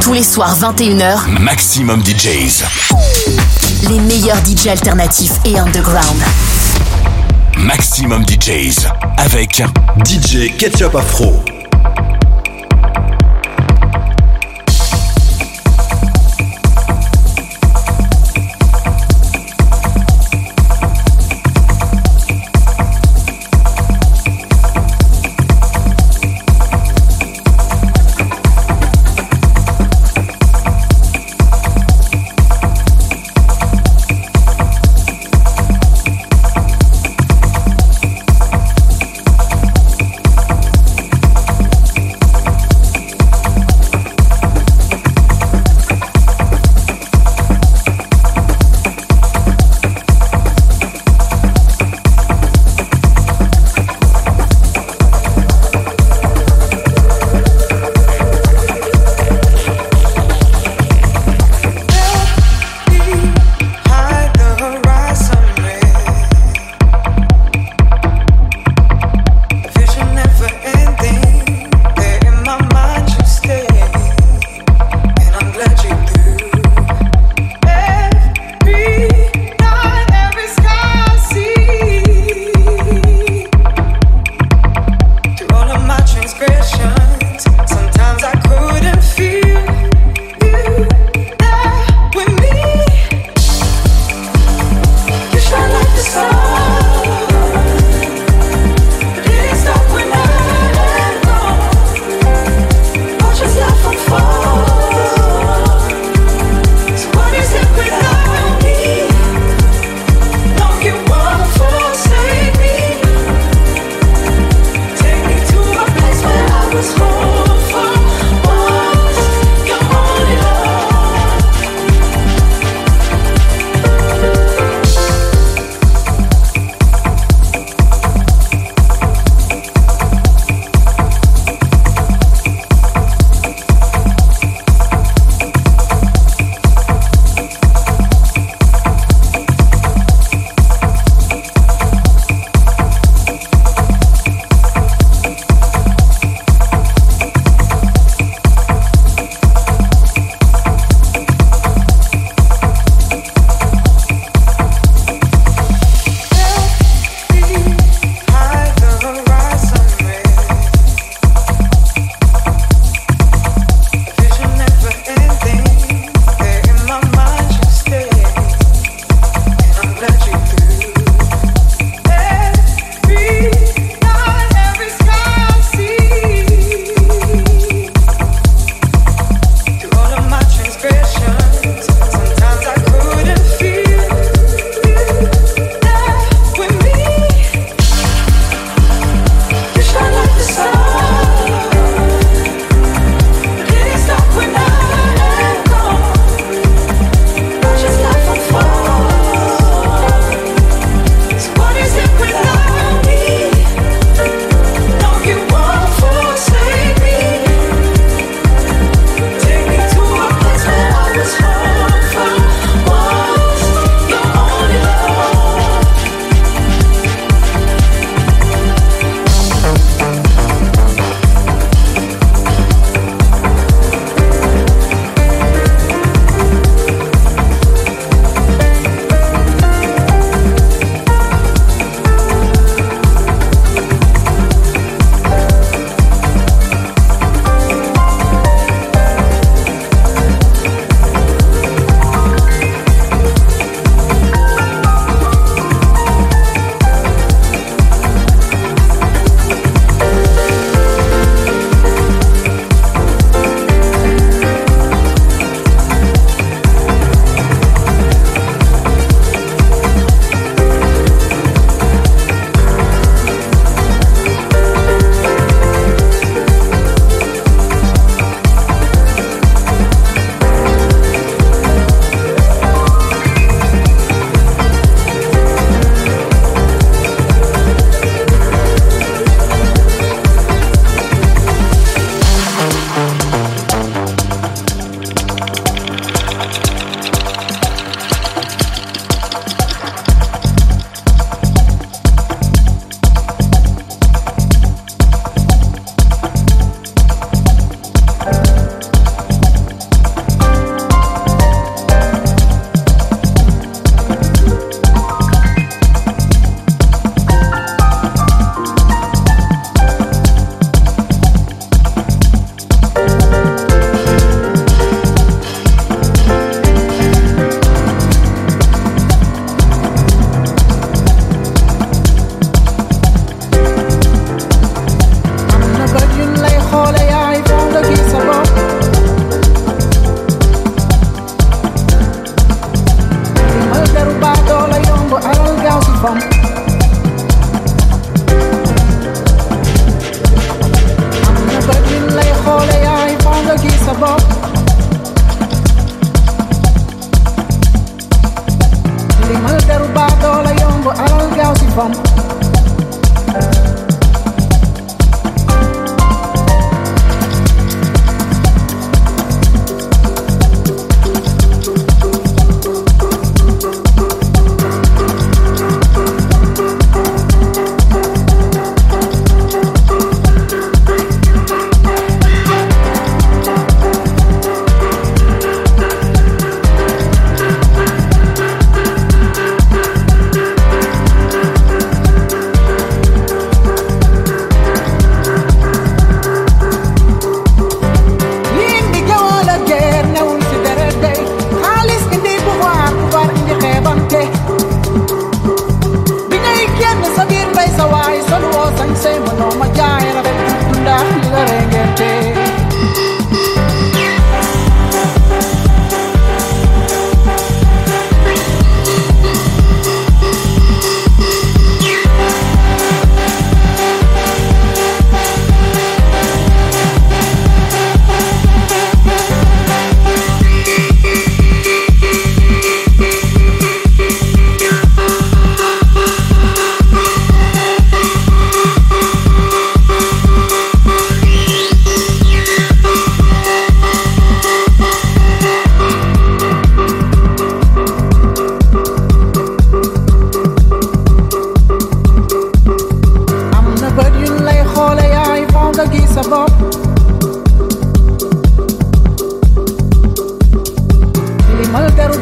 Tous les soirs 21h, Maximum DJs. les meilleurs DJ alternatifs et underground. Maximum DJs. Avec DJ Ketchup Afro.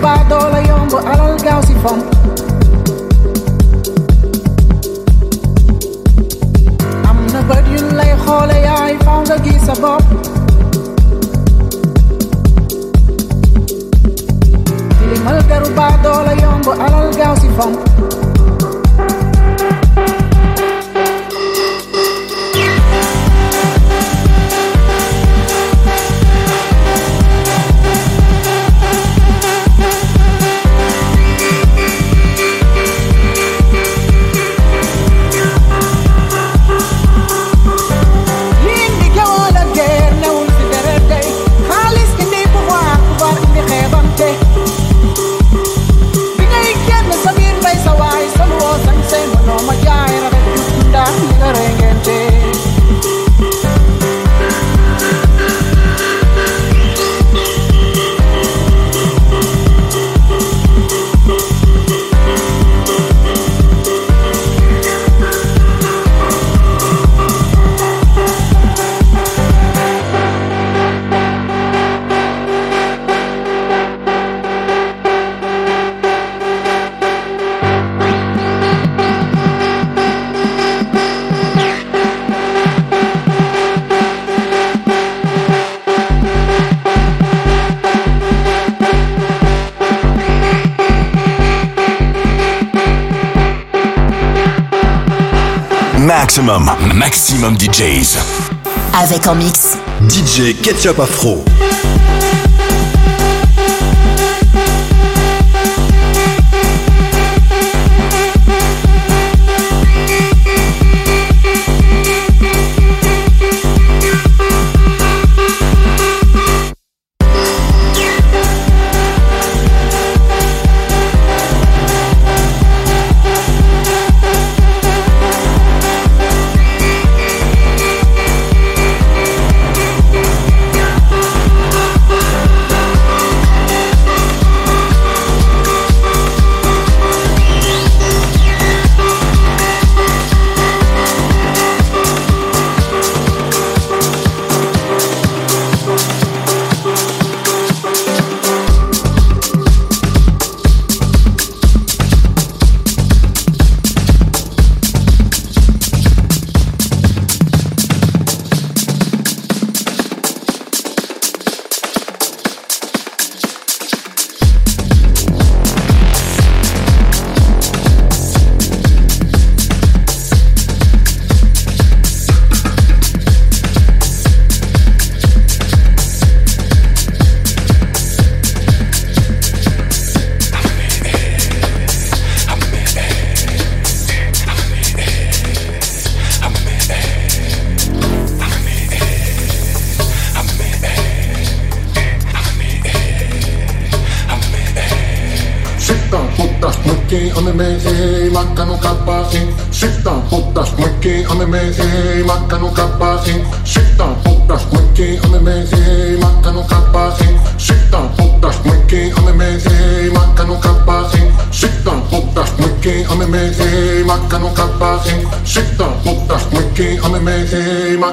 بعد ولا يوم وعلى القاسي فم أمنا بدين لي خولي I found a geese above Dilimal garu بعد ولا يوم وعلى القاسي فم DJ Ketchup Afro.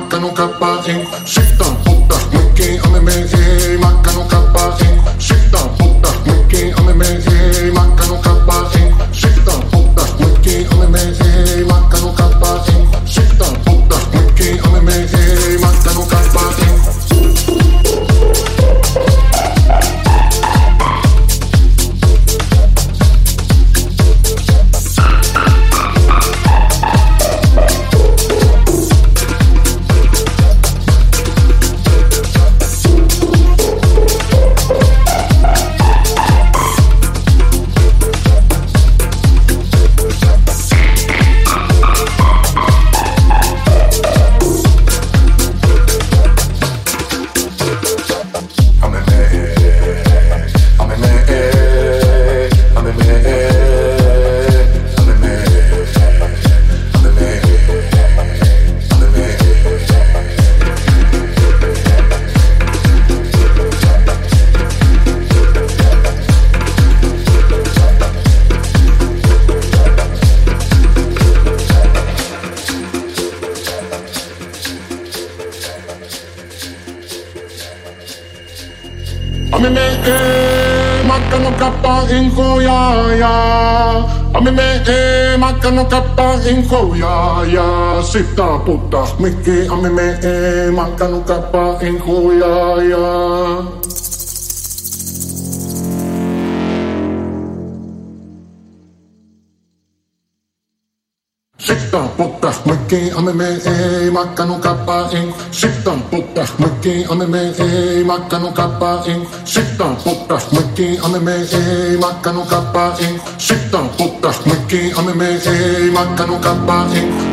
mata nunca para encontrar. injoya, ya sita puta, miki a mi me e, manca nunca pa injoya, ya. Sita puta, miki a mi me e, manca nunca pa in. Sita puta, miki a mi me e, manca nunca pa in. Sita puta, miki a mi me. Puta, puta, mäki, anime, ei, makkanu, kappa, ei.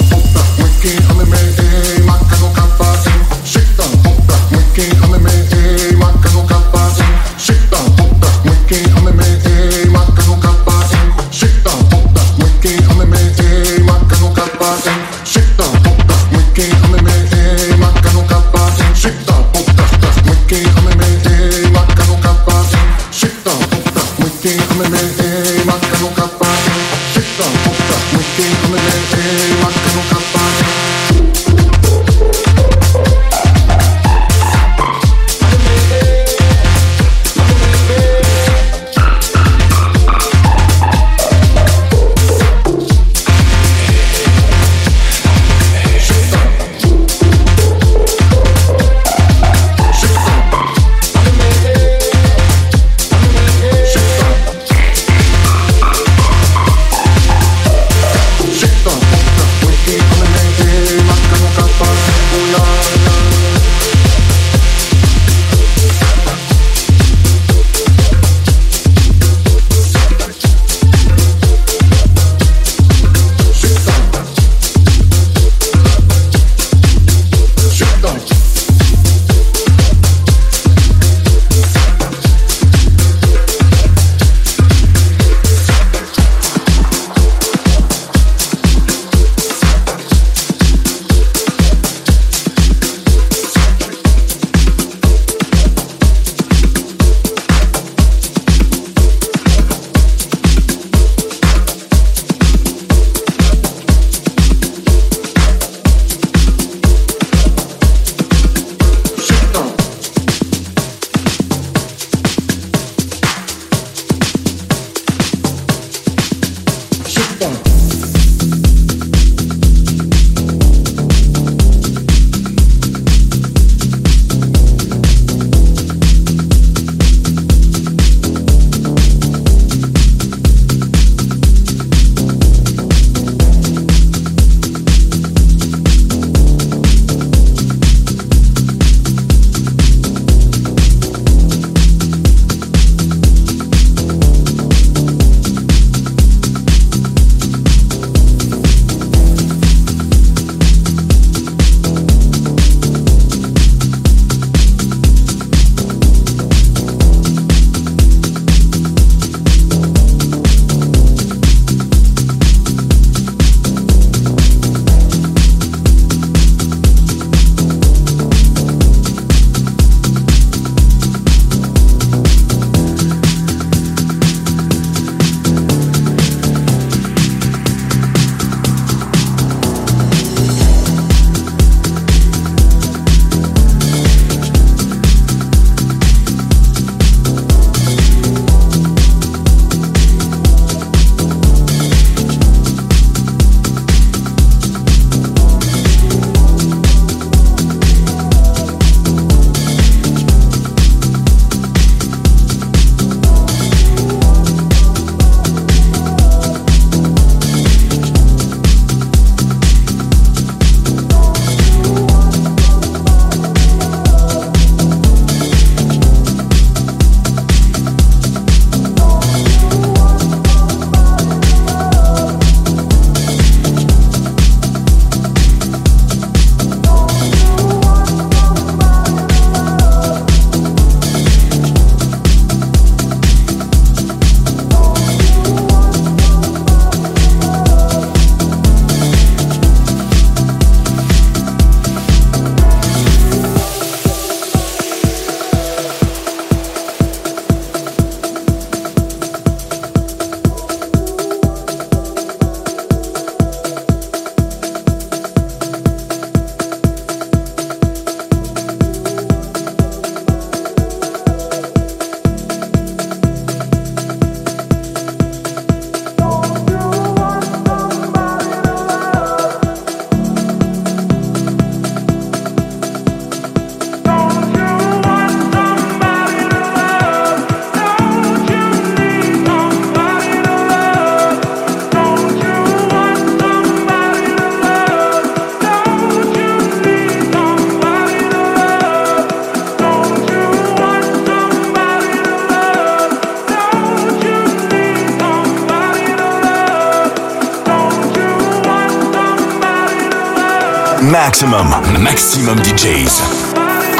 Maximum, maximum DJs.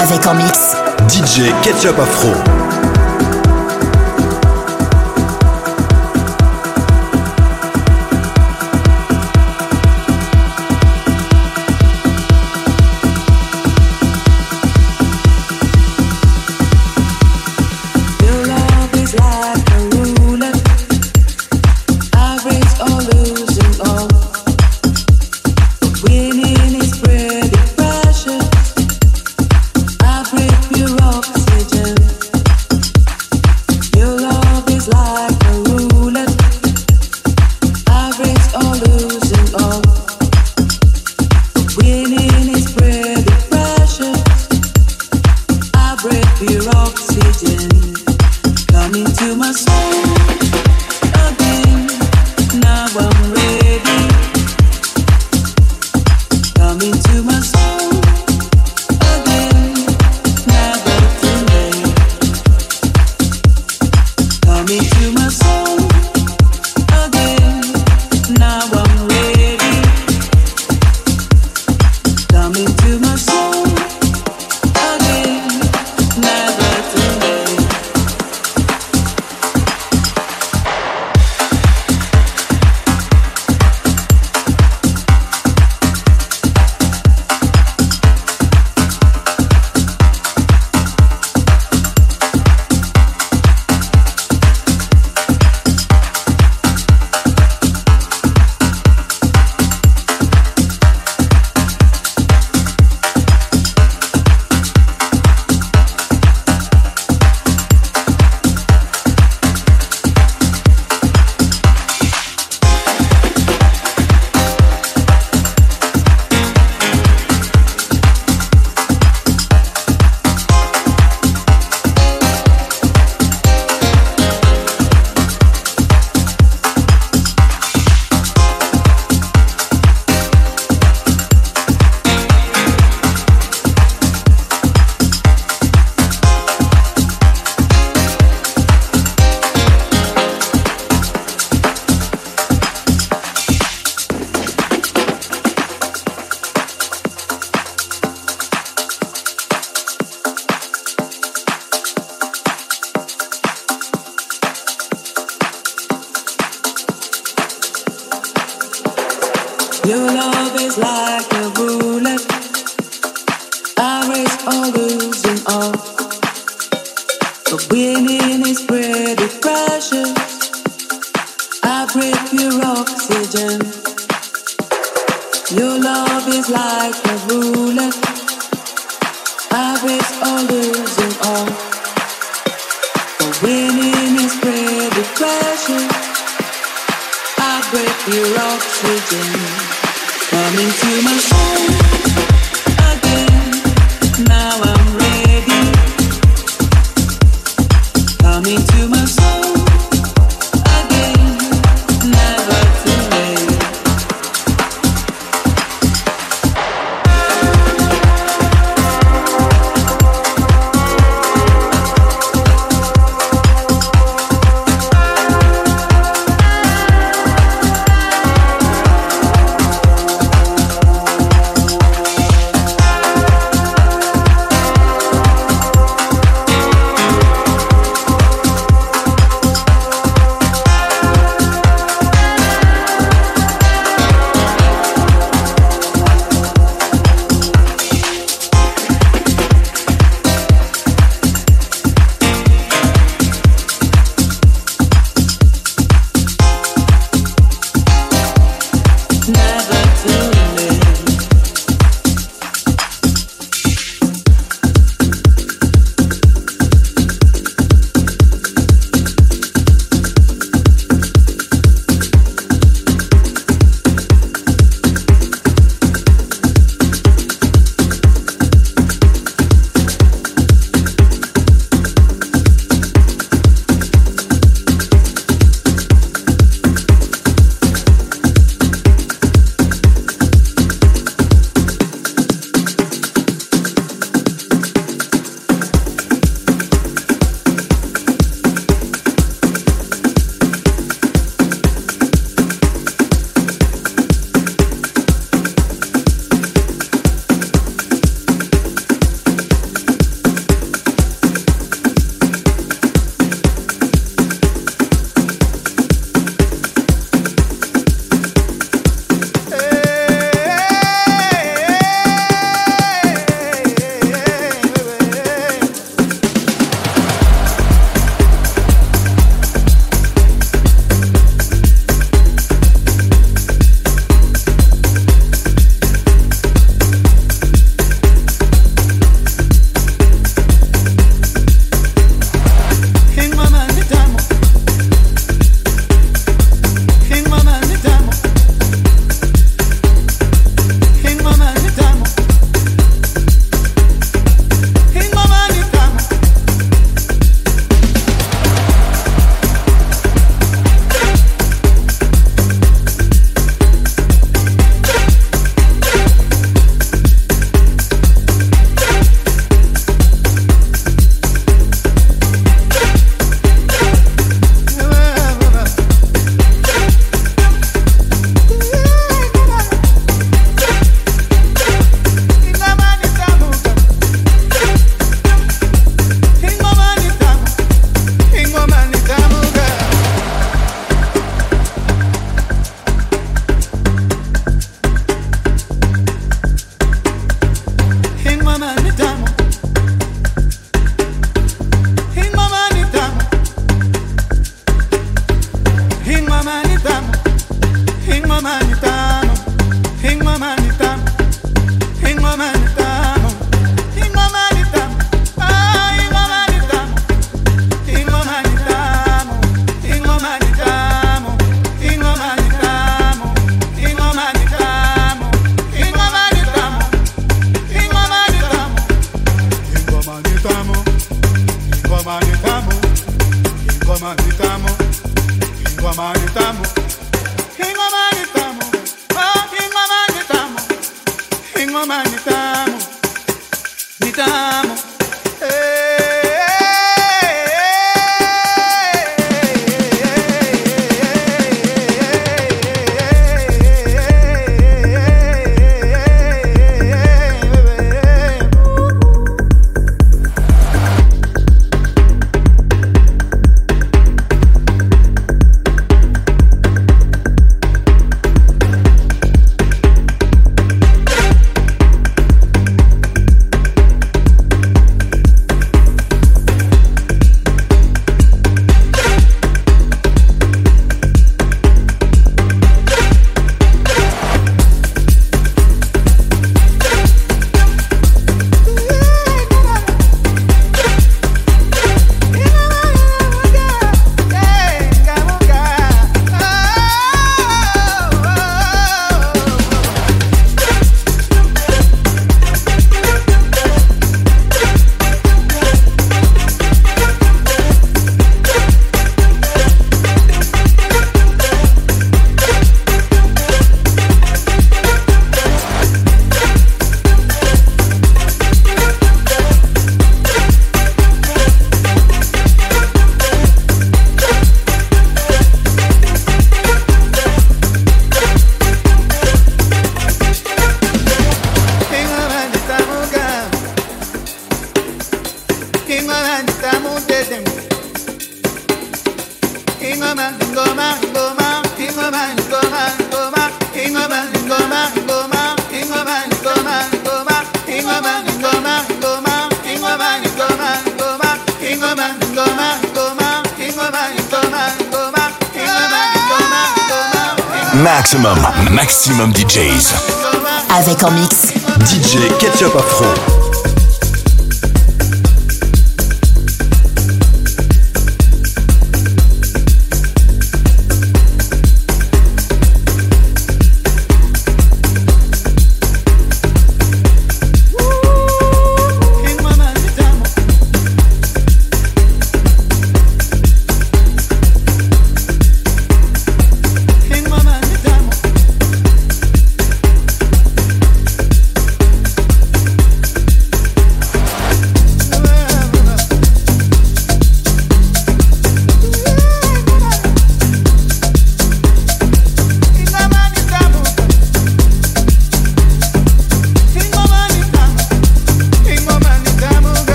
Avec en mix DJ Ketchup Afro.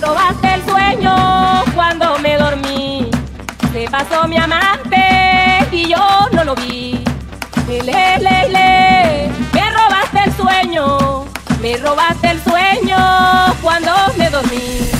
Me robaste el sueño cuando me dormí. Se pasó mi amante y yo no lo vi. Le, le, le, me robaste el sueño. Me robaste el sueño cuando me dormí.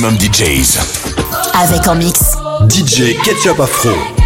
Maximum DJs. Avec en mix. DJ Ketchup Afro.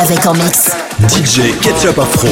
Avec en mix. DJ Ketchup Afro.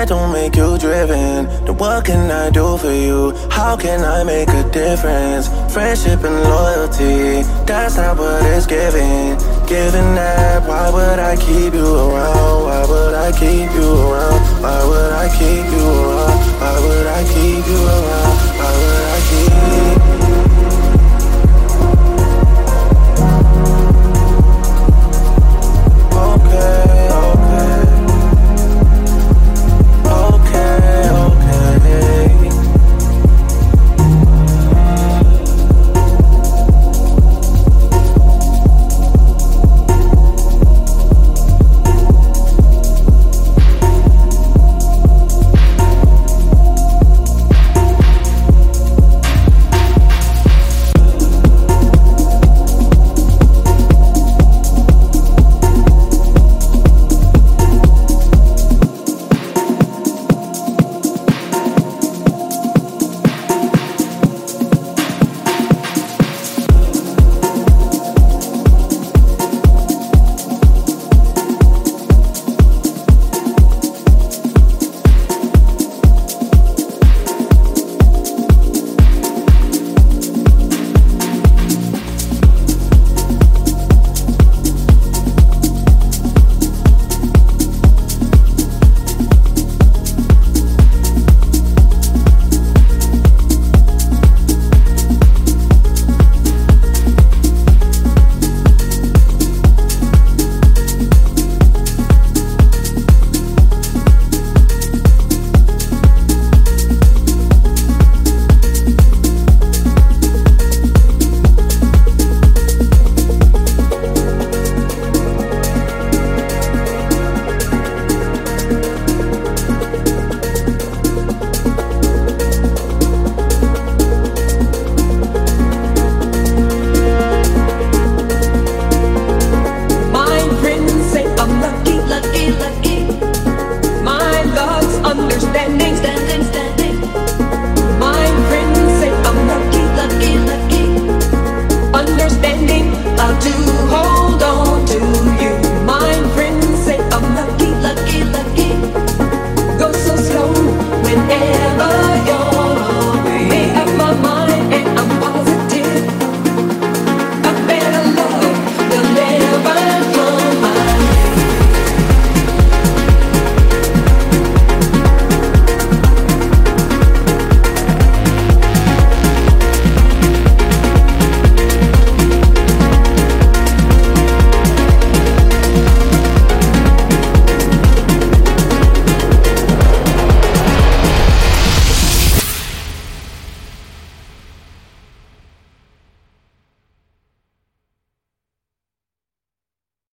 That don't make you driven. Then what can I do for you? How can I make a difference? Friendship and loyalty. That's not what it's giving. Giving that, why would I keep you around? Why would I keep you